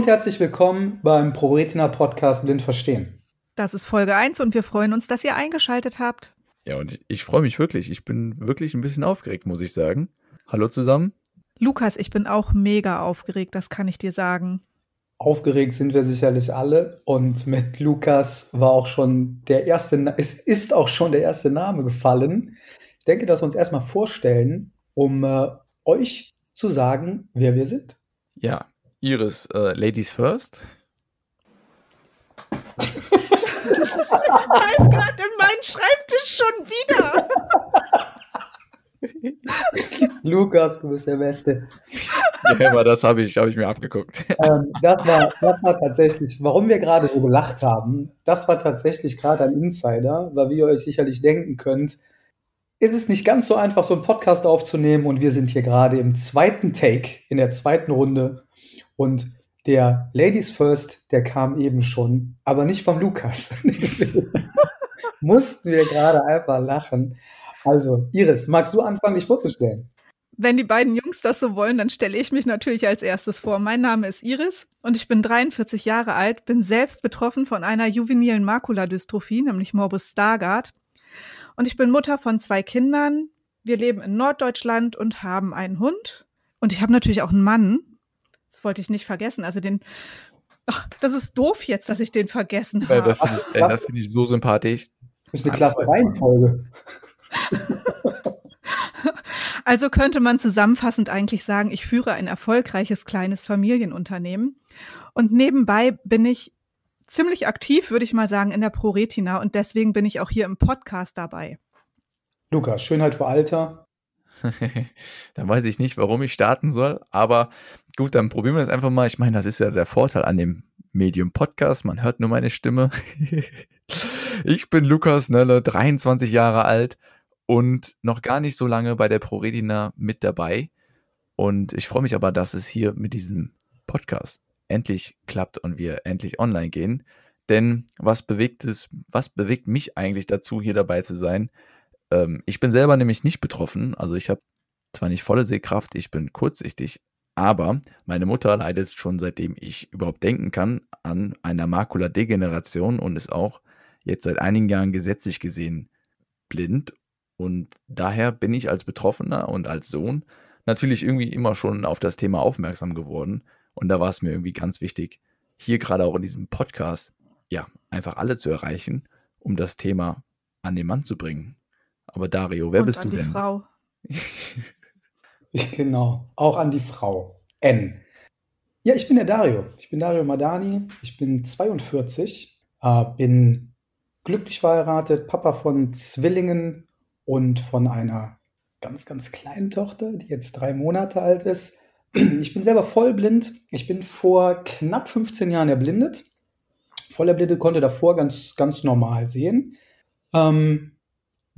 Und herzlich willkommen beim ProRetina Podcast Blind Verstehen. Das ist Folge 1 und wir freuen uns, dass ihr eingeschaltet habt. Ja, und ich, ich freue mich wirklich. Ich bin wirklich ein bisschen aufgeregt, muss ich sagen. Hallo zusammen. Lukas, ich bin auch mega aufgeregt, das kann ich dir sagen. Aufgeregt sind wir sicherlich alle und mit Lukas war auch schon der erste, es ist auch schon der erste Name gefallen. Ich denke, dass wir uns erstmal vorstellen, um äh, euch zu sagen, wer wir sind. Ja, Iris, äh, Ladies First. Ich weiß gerade in meinen Schreibtisch schon wieder. Lukas, du bist der Beste. Ja, aber das habe ich, hab ich mir abgeguckt. Ähm, das, war, das war tatsächlich, warum wir gerade so gelacht haben, das war tatsächlich gerade ein Insider, weil wie ihr euch sicherlich denken könnt, ist es nicht ganz so einfach, so einen Podcast aufzunehmen und wir sind hier gerade im zweiten Take, in der zweiten Runde und der Ladies First, der kam eben schon, aber nicht vom Lukas. Deswegen mussten wir gerade einfach lachen. Also, Iris, magst du anfangen, dich vorzustellen? Wenn die beiden Jungs das so wollen, dann stelle ich mich natürlich als erstes vor. Mein Name ist Iris und ich bin 43 Jahre alt, bin selbst betroffen von einer juvenilen Makuladystrophie, nämlich Morbus Stargardt. Und ich bin Mutter von zwei Kindern. Wir leben in Norddeutschland und haben einen Hund. Und ich habe natürlich auch einen Mann. Das wollte ich nicht vergessen. Also den, ach, das ist doof jetzt, dass ich den vergessen habe. Ja, das finde ich, find ich so sympathisch. Das ist eine klasse Reihenfolge. Also könnte man zusammenfassend eigentlich sagen, ich führe ein erfolgreiches kleines Familienunternehmen. Und nebenbei bin ich ziemlich aktiv, würde ich mal sagen, in der ProRetina und deswegen bin ich auch hier im Podcast dabei. Lukas, Schönheit vor Alter. dann weiß ich nicht, warum ich starten soll, aber gut, dann probieren wir das einfach mal. Ich meine, das ist ja der Vorteil an dem Medium Podcast, man hört nur meine Stimme. ich bin Lukas Nölle, 23 Jahre alt und noch gar nicht so lange bei der ProRetina mit dabei. Und ich freue mich aber, dass es hier mit diesem Podcast endlich klappt und wir endlich online gehen. Denn was bewegt es, was bewegt mich eigentlich dazu, hier dabei zu sein? Ähm, ich bin selber nämlich nicht betroffen. Also ich habe zwar nicht volle Sehkraft, ich bin kurzsichtig, aber meine Mutter leidet schon seitdem ich überhaupt denken kann an einer Makuladegeneration und ist auch jetzt seit einigen Jahren gesetzlich gesehen blind. Und daher bin ich als Betroffener und als Sohn natürlich irgendwie immer schon auf das Thema aufmerksam geworden. Und da war es mir irgendwie ganz wichtig, hier gerade auch in diesem Podcast, ja, einfach alle zu erreichen, um das Thema an den Mann zu bringen. Aber Dario, wer Und bist an du die denn? Frau. Genau, auch an die Frau. N. Ja, ich bin der Dario. Ich bin Dario Madani. Ich bin 42, äh, bin glücklich verheiratet, Papa von Zwillingen und von einer ganz, ganz kleinen Tochter, die jetzt drei Monate alt ist. Ich bin selber vollblind. Ich bin vor knapp 15 Jahren erblindet. Voll erblindet konnte davor ganz, ganz normal sehen. Ähm,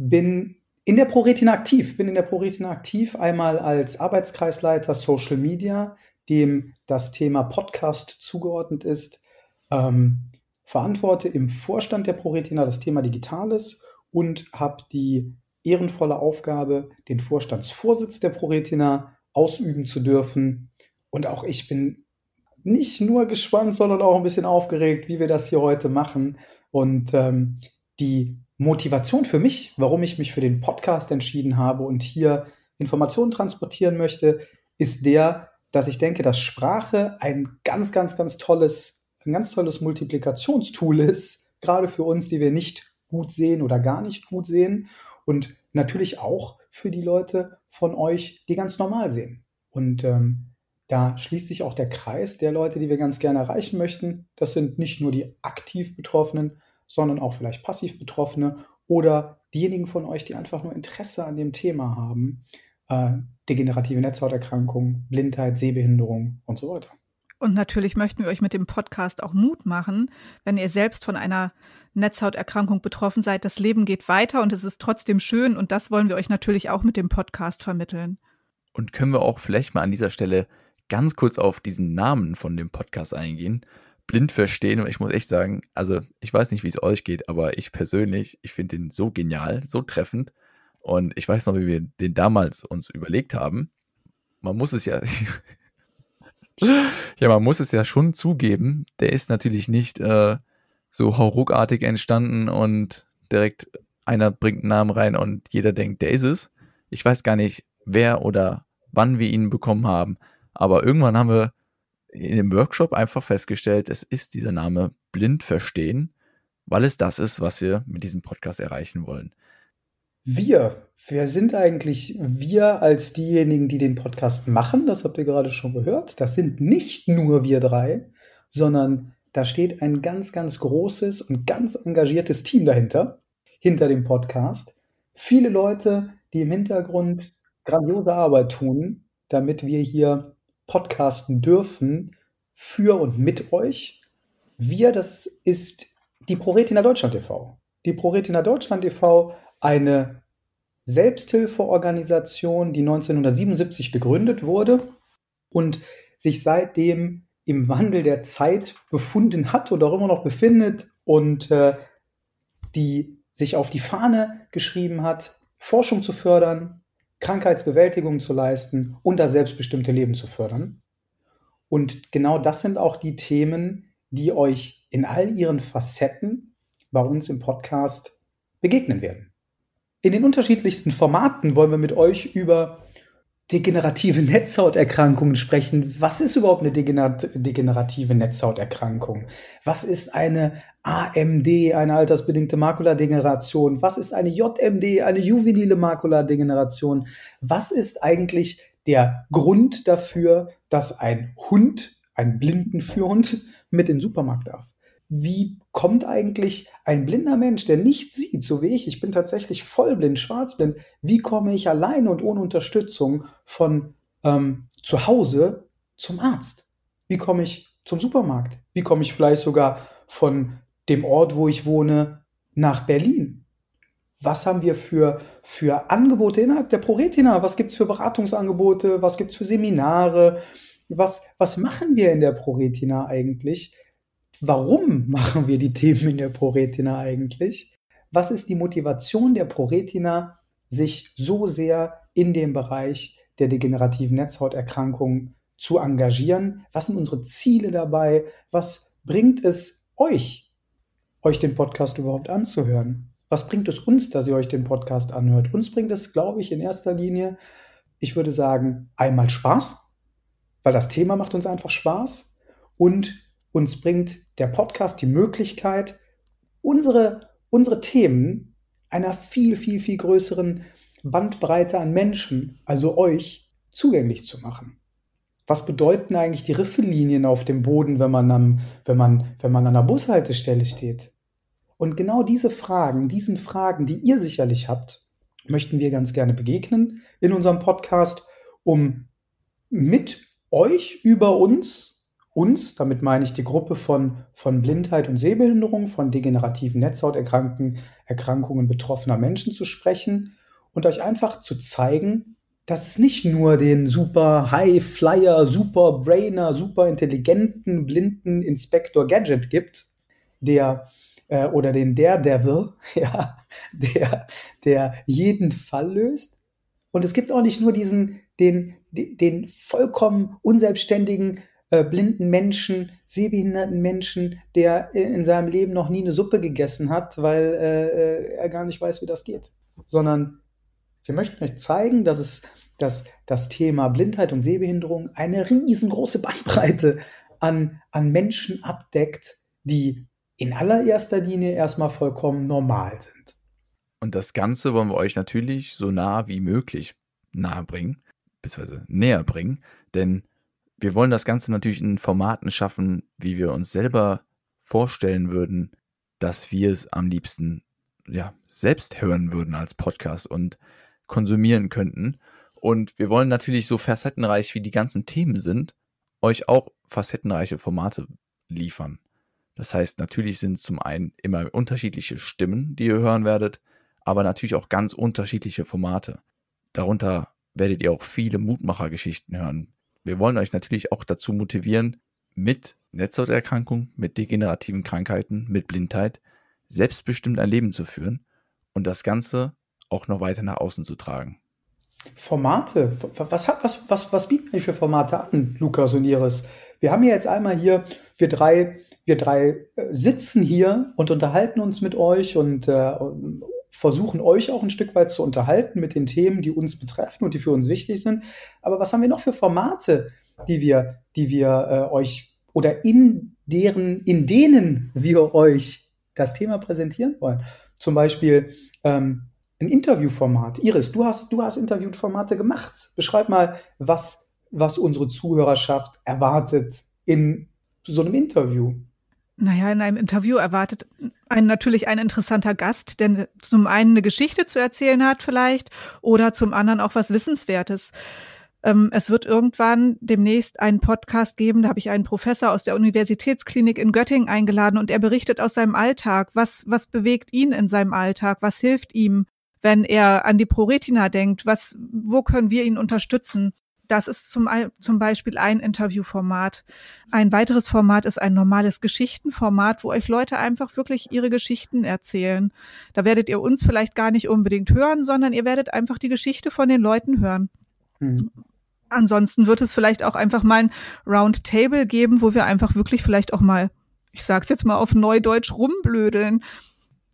bin in der ProRetina aktiv. Bin in der ProRetina aktiv, einmal als Arbeitskreisleiter Social Media, dem das Thema Podcast zugeordnet ist. Ähm, verantworte im Vorstand der ProRetina das Thema Digitales und habe die ehrenvolle Aufgabe, den Vorstandsvorsitz der ProRetina ausüben zu dürfen. Und auch ich bin nicht nur gespannt, sondern auch ein bisschen aufgeregt, wie wir das hier heute machen. Und ähm, die Motivation für mich, warum ich mich für den Podcast entschieden habe und hier Informationen transportieren möchte, ist der, dass ich denke, dass Sprache ein ganz, ganz, ganz tolles, ein ganz tolles Multiplikationstool ist, gerade für uns, die wir nicht gut sehen oder gar nicht gut sehen und natürlich auch für die Leute von euch, die ganz normal sehen. Und ähm, da schließt sich auch der Kreis der Leute, die wir ganz gerne erreichen möchten. Das sind nicht nur die aktiv Betroffenen, sondern auch vielleicht passiv Betroffene oder diejenigen von euch, die einfach nur Interesse an dem Thema haben. Äh, degenerative Netzhauterkrankung, Blindheit, Sehbehinderung und so weiter. Und natürlich möchten wir euch mit dem Podcast auch Mut machen, wenn ihr selbst von einer Netzhauterkrankung betroffen seid. Das Leben geht weiter und es ist trotzdem schön und das wollen wir euch natürlich auch mit dem Podcast vermitteln. Und können wir auch vielleicht mal an dieser Stelle ganz kurz auf diesen Namen von dem Podcast eingehen? Blind verstehen und ich muss echt sagen, also ich weiß nicht, wie es euch geht, aber ich persönlich, ich finde den so genial, so treffend und ich weiß noch, wie wir den damals uns überlegt haben. Man muss es ja, ja, man muss es ja schon zugeben, der ist natürlich nicht äh, so hauruckartig entstanden und direkt einer bringt einen Namen rein und jeder denkt, der ist es. Ich weiß gar nicht, wer oder wann wir ihn bekommen haben, aber irgendwann haben wir in dem Workshop einfach festgestellt, es ist dieser Name blind verstehen, weil es das ist, was wir mit diesem Podcast erreichen wollen. Wir, wer sind eigentlich wir als diejenigen, die den Podcast machen? Das habt ihr gerade schon gehört. Das sind nicht nur wir drei, sondern da steht ein ganz, ganz großes und ganz engagiertes Team dahinter, hinter dem Podcast. Viele Leute, die im Hintergrund grandiose Arbeit tun, damit wir hier podcasten dürfen für und mit euch. Wir, das ist die ProRetina Deutschland e.V. Die ProRetina Deutschland e.V eine Selbsthilfeorganisation, die 1977 gegründet wurde und sich seitdem im Wandel der Zeit befunden hat oder auch immer noch befindet und äh, die sich auf die Fahne geschrieben hat, Forschung zu fördern, Krankheitsbewältigung zu leisten und das selbstbestimmte Leben zu fördern. Und genau das sind auch die Themen, die euch in all ihren Facetten bei uns im Podcast begegnen werden. In den unterschiedlichsten Formaten wollen wir mit euch über degenerative Netzhauterkrankungen sprechen. Was ist überhaupt eine degenerative Netzhauterkrankung? Was ist eine AMD, eine altersbedingte Makuladegeneration? Was ist eine JMD, eine juvenile Makuladegeneration? Was ist eigentlich der Grund dafür, dass ein Hund, ein Blindenführhund, mit in den Supermarkt darf? Wie kommt eigentlich ein blinder Mensch, der nicht sieht, so wie ich, ich bin tatsächlich vollblind, schwarzblind, wie komme ich alleine und ohne Unterstützung von ähm, zu Hause zum Arzt? Wie komme ich zum Supermarkt? Wie komme ich vielleicht sogar von dem Ort, wo ich wohne, nach Berlin? Was haben wir für, für Angebote innerhalb der ProRetina? Was gibt es für Beratungsangebote? Was gibt es für Seminare? Was, was machen wir in der ProRetina eigentlich? Warum machen wir die Themen in der ProRetina eigentlich? Was ist die Motivation der ProRetina, sich so sehr in dem Bereich der degenerativen Netzhauterkrankungen zu engagieren? Was sind unsere Ziele dabei? Was bringt es euch, euch den Podcast überhaupt anzuhören? Was bringt es uns, dass ihr euch den Podcast anhört? Uns bringt es, glaube ich, in erster Linie, ich würde sagen, einmal Spaß, weil das Thema macht uns einfach Spaß und uns bringt der Podcast die Möglichkeit, unsere, unsere Themen einer viel, viel, viel größeren Bandbreite an Menschen, also euch, zugänglich zu machen. Was bedeuten eigentlich die Riffelinien auf dem Boden, wenn man, am, wenn man, wenn man an der Bushaltestelle steht? Und genau diese Fragen, diesen Fragen, die ihr sicherlich habt, möchten wir ganz gerne begegnen in unserem Podcast, um mit euch über uns uns, damit meine ich die Gruppe von, von Blindheit und Sehbehinderung, von degenerativen Netzhauterkrankungen Erkrankungen betroffener Menschen zu sprechen und euch einfach zu zeigen, dass es nicht nur den super High Flyer, super Brainer, super intelligenten, blinden Inspector Gadget gibt, der äh, oder den Daredevil, ja, der, der jeden Fall löst. Und es gibt auch nicht nur diesen, den, den vollkommen unselbstständigen, äh, blinden Menschen, sehbehinderten Menschen, der in seinem Leben noch nie eine Suppe gegessen hat, weil äh, äh, er gar nicht weiß, wie das geht. Sondern wir möchten euch zeigen, dass es dass das Thema Blindheit und Sehbehinderung eine riesengroße Bandbreite an, an Menschen abdeckt, die in allererster Linie erstmal vollkommen normal sind. Und das Ganze wollen wir euch natürlich so nah wie möglich nahe bringen, beziehungsweise näher bringen, denn wir wollen das Ganze natürlich in Formaten schaffen, wie wir uns selber vorstellen würden, dass wir es am liebsten ja, selbst hören würden als Podcast und konsumieren könnten. Und wir wollen natürlich so facettenreich wie die ganzen Themen sind, euch auch facettenreiche Formate liefern. Das heißt, natürlich sind zum einen immer unterschiedliche Stimmen, die ihr hören werdet, aber natürlich auch ganz unterschiedliche Formate. Darunter werdet ihr auch viele Mutmachergeschichten hören, wir wollen euch natürlich auch dazu motivieren, mit Netzhauterkrankung, mit degenerativen Krankheiten, mit Blindheit selbstbestimmt ein Leben zu führen und das Ganze auch noch weiter nach außen zu tragen. Formate. Was, was, was, was bieten wir für Formate an, Lukas und Iris? Wir haben ja jetzt einmal hier, wir drei, wir drei äh, sitzen hier und unterhalten uns mit euch und äh, versuchen euch auch ein Stück weit zu unterhalten mit den Themen, die uns betreffen und die für uns wichtig sind. Aber was haben wir noch für Formate, die wir, die wir äh, euch oder in deren, in denen wir euch das Thema präsentieren wollen? Zum Beispiel ähm, ein Interviewformat. Iris, du hast, du hast Interviewformate gemacht. Beschreib mal, was, was unsere Zuhörerschaft erwartet in so einem Interview. Naja, in einem Interview erwartet einen natürlich ein interessanter Gast, der zum einen eine Geschichte zu erzählen hat vielleicht oder zum anderen auch was Wissenswertes. Ähm, es wird irgendwann demnächst einen Podcast geben, da habe ich einen Professor aus der Universitätsklinik in Göttingen eingeladen und er berichtet aus seinem Alltag, was, was bewegt ihn in seinem Alltag, was hilft ihm, wenn er an die ProRetina denkt, was, wo können wir ihn unterstützen? Das ist zum, zum Beispiel ein Interviewformat. Ein weiteres Format ist ein normales Geschichtenformat, wo euch Leute einfach wirklich ihre Geschichten erzählen. Da werdet ihr uns vielleicht gar nicht unbedingt hören, sondern ihr werdet einfach die Geschichte von den Leuten hören. Mhm. Ansonsten wird es vielleicht auch einfach mal ein Roundtable geben, wo wir einfach wirklich vielleicht auch mal, ich sag's jetzt mal auf Neudeutsch, rumblödeln.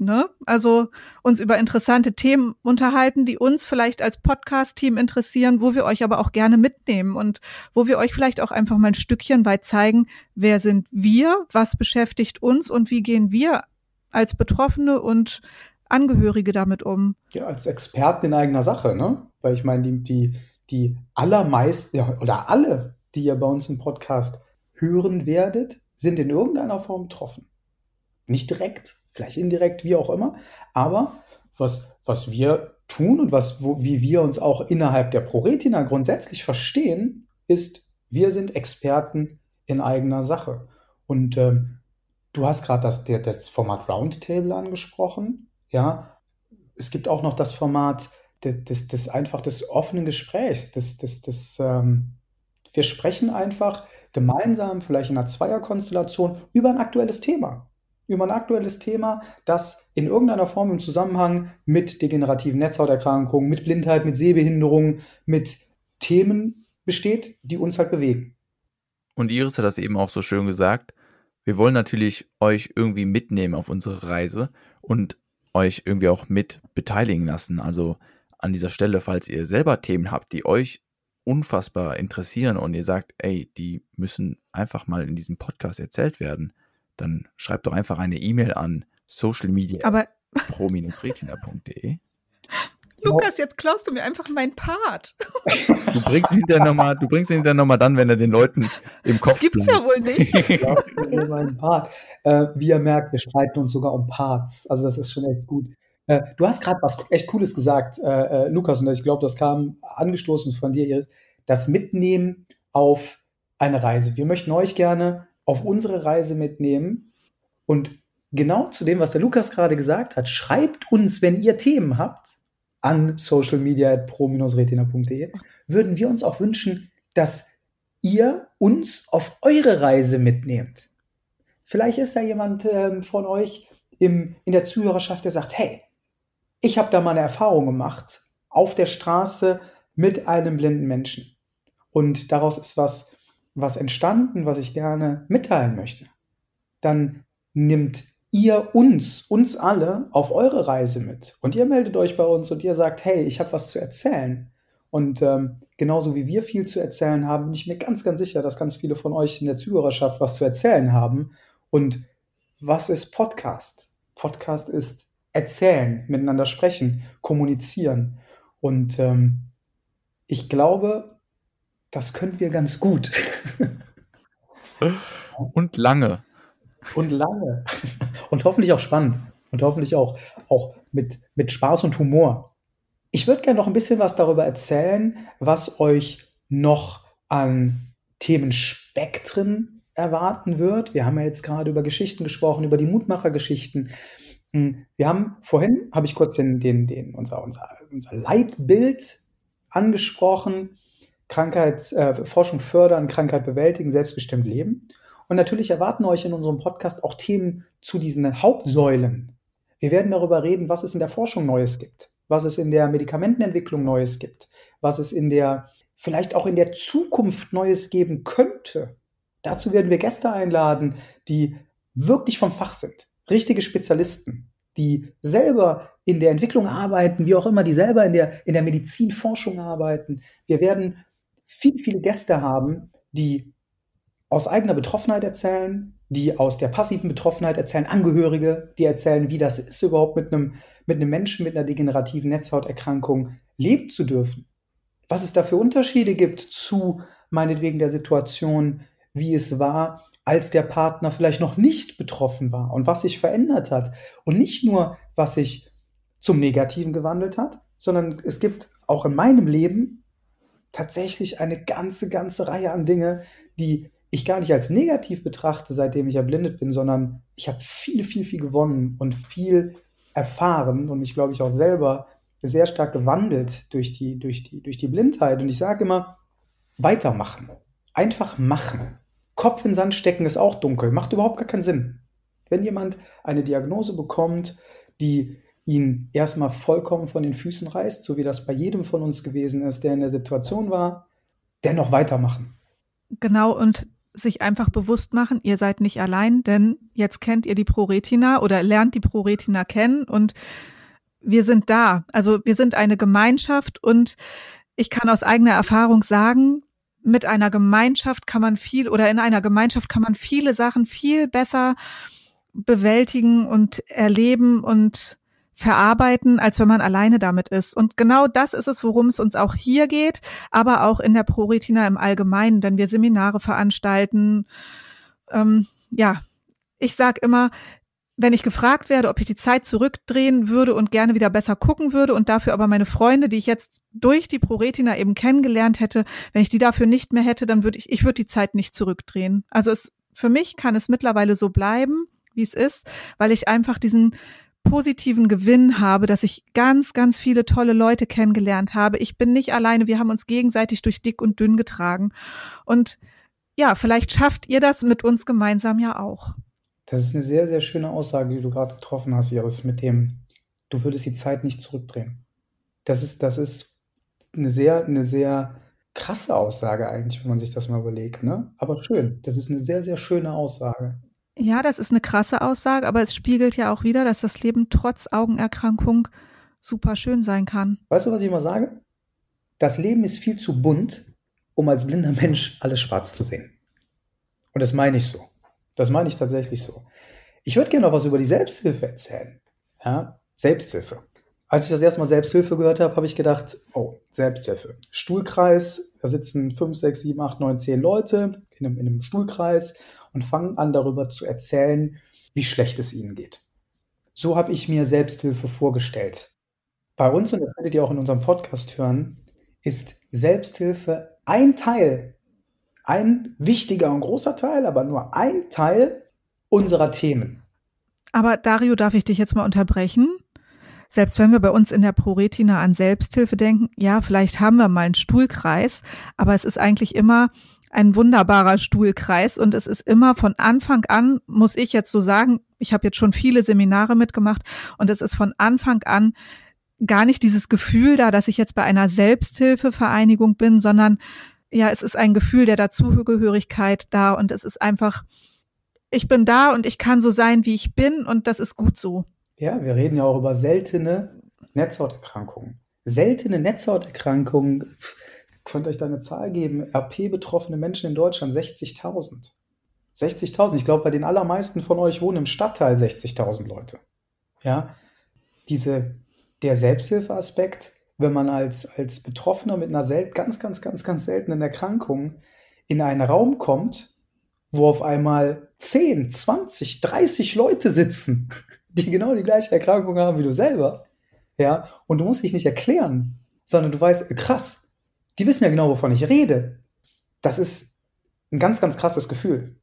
Ne? Also uns über interessante Themen unterhalten, die uns vielleicht als Podcast-Team interessieren, wo wir euch aber auch gerne mitnehmen und wo wir euch vielleicht auch einfach mal ein Stückchen weit zeigen, wer sind wir, was beschäftigt uns und wie gehen wir als Betroffene und Angehörige damit um. Ja, als Experten in eigener Sache, ne? Weil ich meine, die, die, die allermeisten ja, oder alle, die ihr bei uns im Podcast hören werdet, sind in irgendeiner Form betroffen. Nicht direkt, vielleicht indirekt, wie auch immer. Aber was, was wir tun und was, wo, wie wir uns auch innerhalb der ProRetina grundsätzlich verstehen, ist, wir sind Experten in eigener Sache. Und ähm, du hast gerade das, das Format Roundtable angesprochen. Ja, es gibt auch noch das Format des, des, des einfach des offenen Gesprächs. Des, des, des, ähm, wir sprechen einfach gemeinsam, vielleicht in einer Zweierkonstellation, über ein aktuelles Thema über ein aktuelles Thema, das in irgendeiner Form im Zusammenhang mit degenerativen Netzhauterkrankungen, mit Blindheit, mit Sehbehinderung, mit Themen besteht, die uns halt bewegen. Und Iris hat das eben auch so schön gesagt. Wir wollen natürlich euch irgendwie mitnehmen auf unsere Reise und euch irgendwie auch mit beteiligen lassen. Also an dieser Stelle, falls ihr selber Themen habt, die euch unfassbar interessieren und ihr sagt, ey, die müssen einfach mal in diesem Podcast erzählt werden, dann schreib doch einfach eine E-Mail an socialmedia.pro-retina.de. Lukas, jetzt klaust du mir einfach meinen Part. Du bringst ihn dann nochmal, du bringst ihn dann nochmal dann, wenn er den Leuten im Kopf Das gibt's bleibt. ja wohl nicht. meinen Part. Äh, wie ihr merkt, wir streiten uns sogar um Parts. Also das ist schon echt gut. Äh, du hast gerade was echt Cooles gesagt, äh, äh Lukas, und ich glaube, das kam angestoßen von dir, Iris. Das Mitnehmen auf eine Reise. Wir möchten euch gerne auf unsere Reise mitnehmen und genau zu dem, was der Lukas gerade gesagt hat, schreibt uns, wenn ihr Themen habt, an socialmedia.pro-retina.de, würden wir uns auch wünschen, dass ihr uns auf eure Reise mitnehmt. Vielleicht ist da jemand ähm, von euch im, in der Zuhörerschaft, der sagt, hey, ich habe da mal eine Erfahrung gemacht auf der Straße mit einem blinden Menschen. Und daraus ist was was entstanden, was ich gerne mitteilen möchte, dann nimmt ihr uns, uns alle auf eure Reise mit. Und ihr meldet euch bei uns und ihr sagt, hey, ich habe was zu erzählen. Und ähm, genauso wie wir viel zu erzählen haben, bin ich mir ganz, ganz sicher, dass ganz viele von euch in der Zuhörerschaft was zu erzählen haben. Und was ist Podcast? Podcast ist erzählen, miteinander sprechen, kommunizieren. Und ähm, ich glaube, das können wir ganz gut. Und lange. Und lange. Und hoffentlich auch spannend. Und hoffentlich auch, auch mit, mit Spaß und Humor. Ich würde gerne noch ein bisschen was darüber erzählen, was euch noch an Themenspektren erwarten wird. Wir haben ja jetzt gerade über Geschichten gesprochen, über die Mutmachergeschichten. Hm, wir haben vorhin, habe ich kurz den, den, den, unser, unser, unser Leitbild angesprochen. Krankheit, äh, fördern, Krankheit bewältigen, selbstbestimmt leben. Und natürlich erwarten euch in unserem Podcast auch Themen zu diesen Hauptsäulen. Wir werden darüber reden, was es in der Forschung Neues gibt. was es in der Medikamentenentwicklung Neues gibt, was es in der, vielleicht auch in der Zukunft Neues geben könnte. Dazu werden wir Gäste einladen, die wirklich vom Fach sind, richtige Spezialisten, die selber in der Entwicklung arbeiten, wie auch immer, die selber in der, in der Medizinforschung arbeiten. Wir werden viele, viele Gäste haben, die aus eigener Betroffenheit erzählen, die aus der passiven Betroffenheit erzählen, Angehörige, die erzählen, wie das ist, überhaupt mit einem, mit einem Menschen mit einer degenerativen Netzhauterkrankung leben zu dürfen. Was es da für Unterschiede gibt zu meinetwegen der Situation, wie es war, als der Partner vielleicht noch nicht betroffen war und was sich verändert hat. Und nicht nur, was sich zum Negativen gewandelt hat, sondern es gibt auch in meinem Leben tatsächlich eine ganze, ganze Reihe an Dinge, die ich gar nicht als negativ betrachte, seitdem ich erblindet bin, sondern ich habe viel, viel, viel gewonnen und viel erfahren und mich, glaube ich, auch selber sehr stark gewandelt durch die, durch die, durch die Blindheit. Und ich sage immer, weitermachen. Einfach machen. Kopf in Sand stecken ist auch dunkel, macht überhaupt gar keinen Sinn. Wenn jemand eine Diagnose bekommt, die ihn erstmal vollkommen von den Füßen reißt, so wie das bei jedem von uns gewesen ist, der in der Situation war, dennoch weitermachen. Genau, und sich einfach bewusst machen, ihr seid nicht allein, denn jetzt kennt ihr die ProRetina oder lernt die ProRetina kennen und wir sind da. Also wir sind eine Gemeinschaft und ich kann aus eigener Erfahrung sagen, mit einer Gemeinschaft kann man viel oder in einer Gemeinschaft kann man viele Sachen viel besser bewältigen und erleben und verarbeiten, als wenn man alleine damit ist. Und genau das ist es, worum es uns auch hier geht, aber auch in der ProRetina im Allgemeinen, wenn wir Seminare veranstalten. Ähm, ja, ich sage immer, wenn ich gefragt werde, ob ich die Zeit zurückdrehen würde und gerne wieder besser gucken würde und dafür aber meine Freunde, die ich jetzt durch die ProRetina eben kennengelernt hätte, wenn ich die dafür nicht mehr hätte, dann würde ich, ich würde die Zeit nicht zurückdrehen. Also es, für mich kann es mittlerweile so bleiben, wie es ist, weil ich einfach diesen positiven Gewinn habe, dass ich ganz, ganz viele tolle Leute kennengelernt habe. Ich bin nicht alleine, wir haben uns gegenseitig durch dick und dünn getragen. Und ja, vielleicht schafft ihr das mit uns gemeinsam ja auch. Das ist eine sehr, sehr schöne Aussage, die du gerade getroffen hast, Iris, mit dem, du würdest die Zeit nicht zurückdrehen. Das ist, das ist eine sehr, eine sehr krasse Aussage eigentlich, wenn man sich das mal überlegt, ne? Aber schön. Das ist eine sehr, sehr schöne Aussage. Ja, das ist eine krasse Aussage, aber es spiegelt ja auch wieder, dass das Leben trotz Augenerkrankung super schön sein kann. Weißt du, was ich immer sage? Das Leben ist viel zu bunt, um als blinder Mensch alles schwarz zu sehen. Und das meine ich so. Das meine ich tatsächlich so. Ich würde gerne noch was über die Selbsthilfe erzählen. Ja, Selbsthilfe. Als ich das erste Mal Selbsthilfe gehört habe, habe ich gedacht, oh, Selbsthilfe. Stuhlkreis, da sitzen 5, 6, 7, 8, 9, 10 Leute in einem, in einem Stuhlkreis und fangen an darüber zu erzählen, wie schlecht es ihnen geht. So habe ich mir Selbsthilfe vorgestellt. Bei uns, und das werdet ihr auch in unserem Podcast hören, ist Selbsthilfe ein Teil, ein wichtiger und großer Teil, aber nur ein Teil unserer Themen. Aber Dario, darf ich dich jetzt mal unterbrechen? Selbst wenn wir bei uns in der ProRetina an Selbsthilfe denken, ja, vielleicht haben wir mal einen Stuhlkreis, aber es ist eigentlich immer ein wunderbarer Stuhlkreis und es ist immer von Anfang an, muss ich jetzt so sagen, ich habe jetzt schon viele Seminare mitgemacht und es ist von Anfang an gar nicht dieses Gefühl da, dass ich jetzt bei einer Selbsthilfevereinigung bin, sondern ja, es ist ein Gefühl der Dazugehörigkeit da und es ist einfach, ich bin da und ich kann so sein, wie ich bin und das ist gut so. Ja, wir reden ja auch über seltene Netzhauterkrankungen. Seltene Netzhauterkrankungen könnte euch da eine Zahl geben. RP-betroffene Menschen in Deutschland 60.000. 60.000. Ich glaube, bei den allermeisten von euch wohnen im Stadtteil 60.000 Leute. Ja, diese, der Selbsthilfeaspekt, wenn man als, als Betroffener mit einer sel ganz, ganz, ganz, ganz seltenen Erkrankung in einen Raum kommt, wo auf einmal 10, 20, 30 Leute sitzen, die genau die gleiche Erkrankung haben wie du selber. Ja, und du musst dich nicht erklären, sondern du weißt, krass, die wissen ja genau, wovon ich rede. Das ist ein ganz, ganz krasses Gefühl.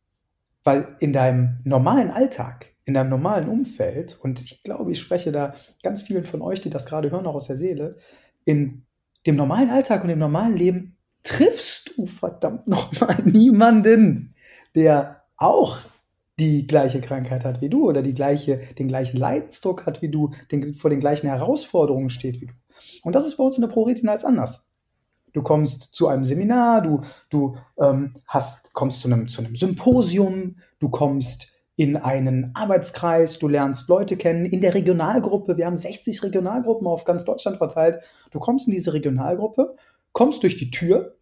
Weil in deinem normalen Alltag, in deinem normalen Umfeld, und ich glaube, ich spreche da ganz vielen von euch, die das gerade hören, auch aus der Seele, in dem normalen Alltag und im normalen Leben triffst du verdammt nochmal niemanden, der auch die gleiche Krankheit hat wie du oder die gleiche, den gleichen Leidensdruck hat wie du, den, vor den gleichen Herausforderungen steht wie du. Und das ist bei uns in der ProRetina als anders. Du kommst zu einem Seminar, du, du ähm, hast, kommst zu einem, zu einem Symposium, du kommst in einen Arbeitskreis, du lernst Leute kennen in der Regionalgruppe. Wir haben 60 Regionalgruppen auf ganz Deutschland verteilt. Du kommst in diese Regionalgruppe, kommst durch die Tür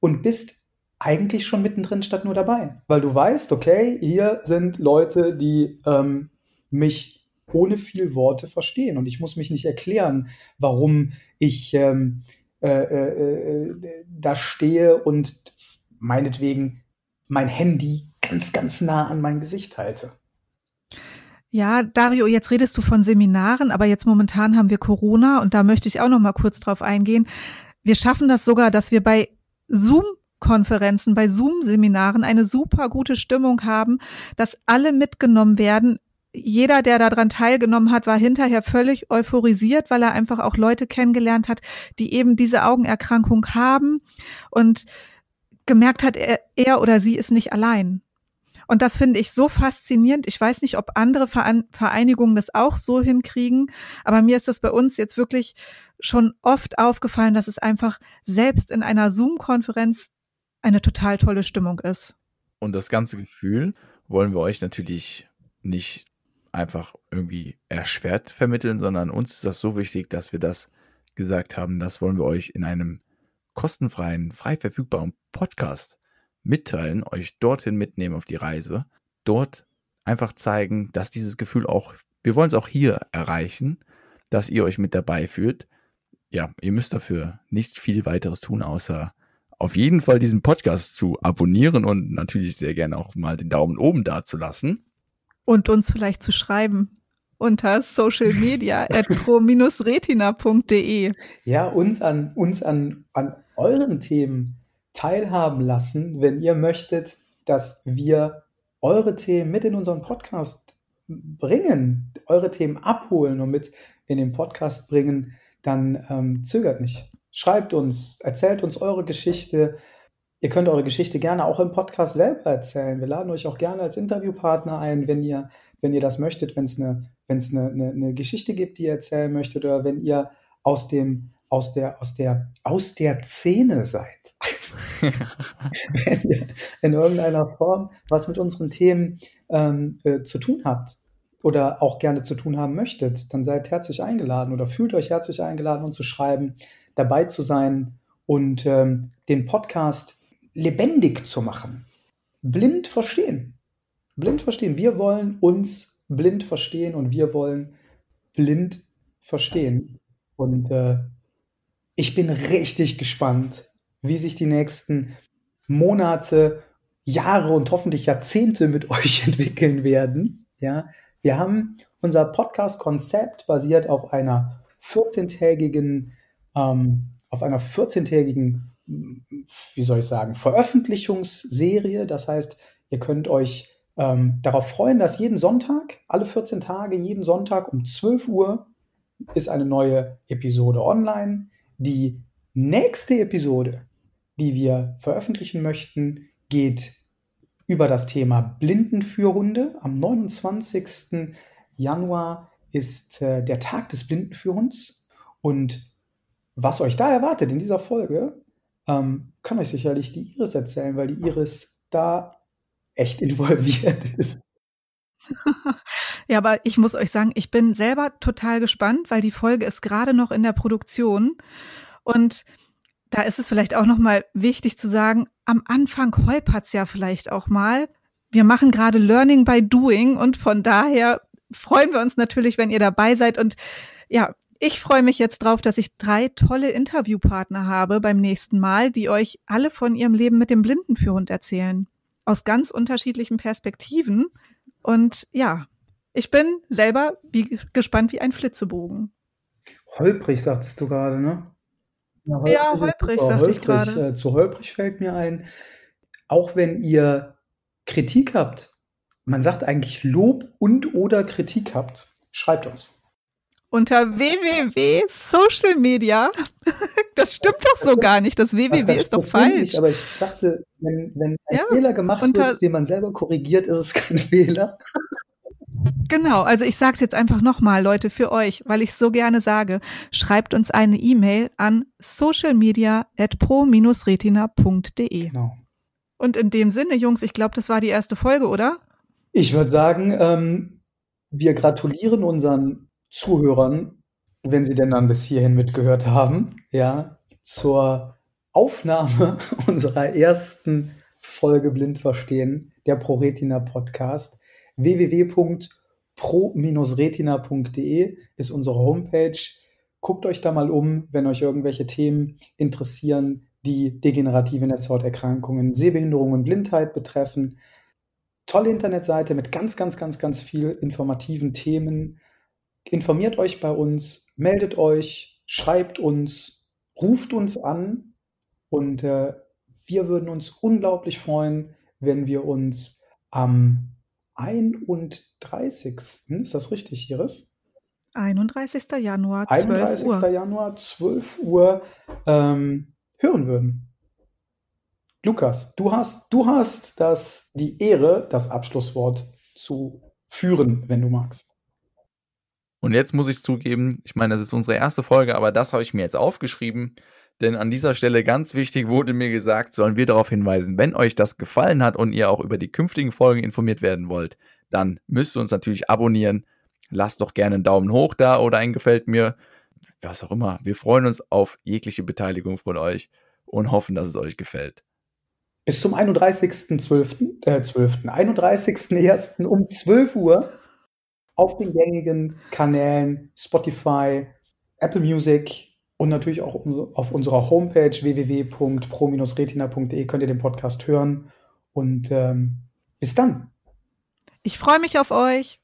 und bist eigentlich schon mittendrin statt nur dabei, weil du weißt, okay, hier sind Leute, die ähm, mich ohne viel Worte verstehen und ich muss mich nicht erklären, warum ich ähm, äh, äh, äh da stehe und meinetwegen mein Handy ganz, ganz nah an mein Gesicht halte. Ja, Dario, jetzt redest du von Seminaren, aber jetzt momentan haben wir Corona und da möchte ich auch noch mal kurz drauf eingehen. Wir schaffen das sogar, dass wir bei Zoom Konferenzen, bei Zoom-Seminaren eine super gute Stimmung haben, dass alle mitgenommen werden. Jeder, der daran teilgenommen hat, war hinterher völlig euphorisiert, weil er einfach auch Leute kennengelernt hat, die eben diese Augenerkrankung haben und gemerkt hat, er, er oder sie ist nicht allein. Und das finde ich so faszinierend. Ich weiß nicht, ob andere Vereinigungen das auch so hinkriegen, aber mir ist das bei uns jetzt wirklich schon oft aufgefallen, dass es einfach selbst in einer Zoom-Konferenz eine total tolle Stimmung ist. Und das ganze Gefühl wollen wir euch natürlich nicht einfach irgendwie erschwert vermitteln, sondern uns ist das so wichtig, dass wir das gesagt haben, das wollen wir euch in einem kostenfreien, frei verfügbaren Podcast mitteilen, euch dorthin mitnehmen auf die Reise, dort einfach zeigen, dass dieses Gefühl auch, wir wollen es auch hier erreichen, dass ihr euch mit dabei fühlt. Ja, ihr müsst dafür nicht viel weiteres tun, außer auf jeden Fall diesen Podcast zu abonnieren und natürlich sehr gerne auch mal den Daumen oben da zu lassen. Und uns vielleicht zu schreiben unter socialmedia at pro-retina.de. Ja, uns an, uns an, an euren Themen teilhaben lassen, wenn ihr möchtet, dass wir eure Themen mit in unseren Podcast bringen, eure Themen abholen und mit in den Podcast bringen, dann ähm, zögert nicht. Schreibt uns, erzählt uns eure Geschichte. Ihr könnt eure Geschichte gerne auch im Podcast selber erzählen. Wir laden euch auch gerne als Interviewpartner ein, wenn ihr, wenn ihr das möchtet, wenn es eine, wenn es eine, eine, eine Geschichte gibt, die ihr erzählen möchtet, oder wenn ihr aus dem, aus der, aus der, aus der Szene seid. wenn ihr in irgendeiner Form was mit unseren Themen ähm, äh, zu tun habt oder auch gerne zu tun haben möchtet, dann seid herzlich eingeladen oder fühlt euch herzlich eingeladen, uns zu schreiben dabei zu sein und ähm, den Podcast lebendig zu machen. Blind verstehen. Blind verstehen. Wir wollen uns blind verstehen und wir wollen blind verstehen. Und äh, ich bin richtig gespannt, wie sich die nächsten Monate, Jahre und hoffentlich Jahrzehnte mit euch entwickeln werden. Ja, wir haben unser Podcast-Konzept basiert auf einer 14-tägigen ähm, auf einer 14-tägigen, wie soll ich sagen, Veröffentlichungsserie. Das heißt, ihr könnt euch ähm, darauf freuen, dass jeden Sonntag, alle 14 Tage, jeden Sonntag um 12 Uhr ist eine neue Episode online. Die nächste Episode, die wir veröffentlichen möchten, geht über das Thema Blindenführhunde. Am 29. Januar ist äh, der Tag des Blindenführhunds und was euch da erwartet in dieser Folge, ähm, kann euch sicherlich die Iris erzählen, weil die Iris da echt involviert ist. ja, aber ich muss euch sagen, ich bin selber total gespannt, weil die Folge ist gerade noch in der Produktion und da ist es vielleicht auch noch mal wichtig zu sagen, am Anfang holpert's ja vielleicht auch mal. Wir machen gerade Learning by Doing und von daher freuen wir uns natürlich, wenn ihr dabei seid und ja, ich freue mich jetzt drauf, dass ich drei tolle Interviewpartner habe beim nächsten Mal, die euch alle von ihrem Leben mit dem Blindenführhund erzählen. Aus ganz unterschiedlichen Perspektiven. Und ja, ich bin selber wie, gespannt wie ein Flitzebogen. Holprig, sagtest du gerade, ne? Ja, holprig, ja, holprig sagte ich gerade. Äh, zu holprig fällt mir ein, auch wenn ihr Kritik habt, man sagt eigentlich Lob und oder Kritik habt, schreibt uns unter www.socialmedia Das stimmt doch so gar nicht. Das www Das ist doch falsch. Nicht, aber ich dachte, wenn, wenn ein Ja, Fehler gemacht unter- wird, den man selber korrigiert, ist es kein Fehler. Genau, also ich sage es jetzt einfach nochmal, Leute, für euch, weil ich so gerne sage. Schreibt uns eine E-Mail an socialmedia.pro-retina.de. Genau. Und in dem Sinne, Jungs, ich glaube, das war die erste Folge, oder? Ich würde sagen, ähm, wir gratulieren unseren Zuhörern, wenn sie denn dann bis hierhin mitgehört haben, ja, zur Aufnahme unserer ersten Folge Blind Verstehen, der ProRetina Podcast. www.pro-retina.de ist unsere Homepage. Guckt euch da mal um, wenn euch irgendwelche Themen interessieren, die degenerative Netzhauterkrankungen, Sehbehinderung und Blindheit betreffen tolle Internetseite mit ganz, ganz, ganz, ganz viel informativen Themen. Informiert euch bei uns, meldet euch, schreibt uns, ruft uns an und äh, wir würden uns unglaublich freuen, wenn wir uns am 31. Ist das richtig, Iris? 31. Januar, 12 31. Uhr. Januar, 12 Uhr ähm, hören würden. Lukas, du hast, du hast das, die Ehre, das Abschlusswort zu führen, wenn du magst. Und jetzt muss ich zugeben, ich meine, das ist unsere erste Folge, aber das habe ich mir jetzt aufgeschrieben. Denn an dieser Stelle ganz wichtig wurde mir gesagt, sollen wir darauf hinweisen, wenn euch das gefallen hat und ihr auch über die künftigen Folgen informiert werden wollt, dann müsst ihr uns natürlich abonnieren. Lasst doch gerne einen Daumen hoch da oder ein Gefällt mir, was auch immer. Wir freuen uns auf jegliche Beteiligung von euch und hoffen, dass es euch gefällt. Bis zum 31.12., äh, 12., 31.01. um 12 Uhr auf den gängigen Kanälen Spotify, Apple Music und natürlich auch auf unserer Homepage www.pro-retina.de könnt ihr den Podcast hören. Und ähm, bis dann. Ich freue mich auf euch.